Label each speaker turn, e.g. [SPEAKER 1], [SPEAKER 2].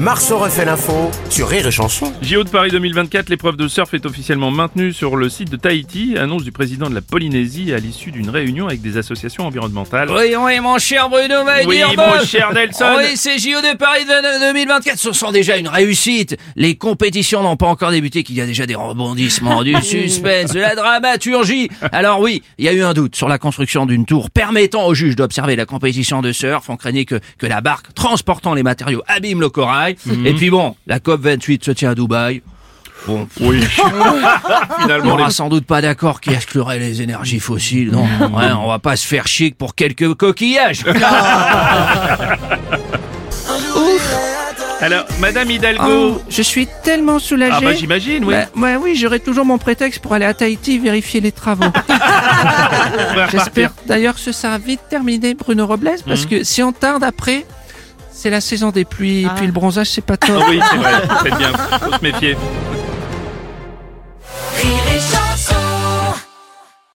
[SPEAKER 1] Marceau refait l'info sur Rire et Chanson.
[SPEAKER 2] JO de Paris 2024, l'épreuve de surf est officiellement maintenue sur le site de Tahiti, annonce du président de la Polynésie à l'issue d'une réunion avec des associations environnementales.
[SPEAKER 3] Oui, oui, mon cher Bruno va
[SPEAKER 2] Oui,
[SPEAKER 3] dire
[SPEAKER 2] mon cher Nelson.
[SPEAKER 3] Oui, ces JO de Paris de- de 2024, ce sont déjà une réussite. Les compétitions n'ont pas encore débuté, qu'il y a déjà des rebondissements, du suspense, de la dramaturgie. Alors oui, il y a eu un doute sur la construction d'une tour permettant aux juges d'observer la compétition de surf. On craignait que, que la barque transportant les matériaux abîme le corail.
[SPEAKER 2] Mhm.
[SPEAKER 3] Et puis bon, la COP 28 se tient à Dubaï. Bon,
[SPEAKER 2] Oui.
[SPEAKER 3] on
[SPEAKER 2] Finalement,
[SPEAKER 3] n'aura
[SPEAKER 2] les-
[SPEAKER 3] sans doute pas d'accord qui exclurait les énergies fossiles. Non, ouais, on va pas se faire chic pour quelques coquillages.
[SPEAKER 2] Alors, Madame Hidalgo.
[SPEAKER 4] Oh, je suis tellement soulagé.
[SPEAKER 2] ah bah j'imagine, oui.
[SPEAKER 4] Bah, ouais, oui, j'aurai toujours mon prétexte pour aller à Tahiti vérifier les travaux.
[SPEAKER 2] On.
[SPEAKER 4] J'espère d'ailleurs que ce sera vite terminé, Bruno Robles, parce
[SPEAKER 2] Mhm.
[SPEAKER 4] que si on tarde après, c'est la saison des pluies, et puis le bronzage, c'est pas top.
[SPEAKER 2] Ah oui, c'est vrai, faites bien, faut se méfier.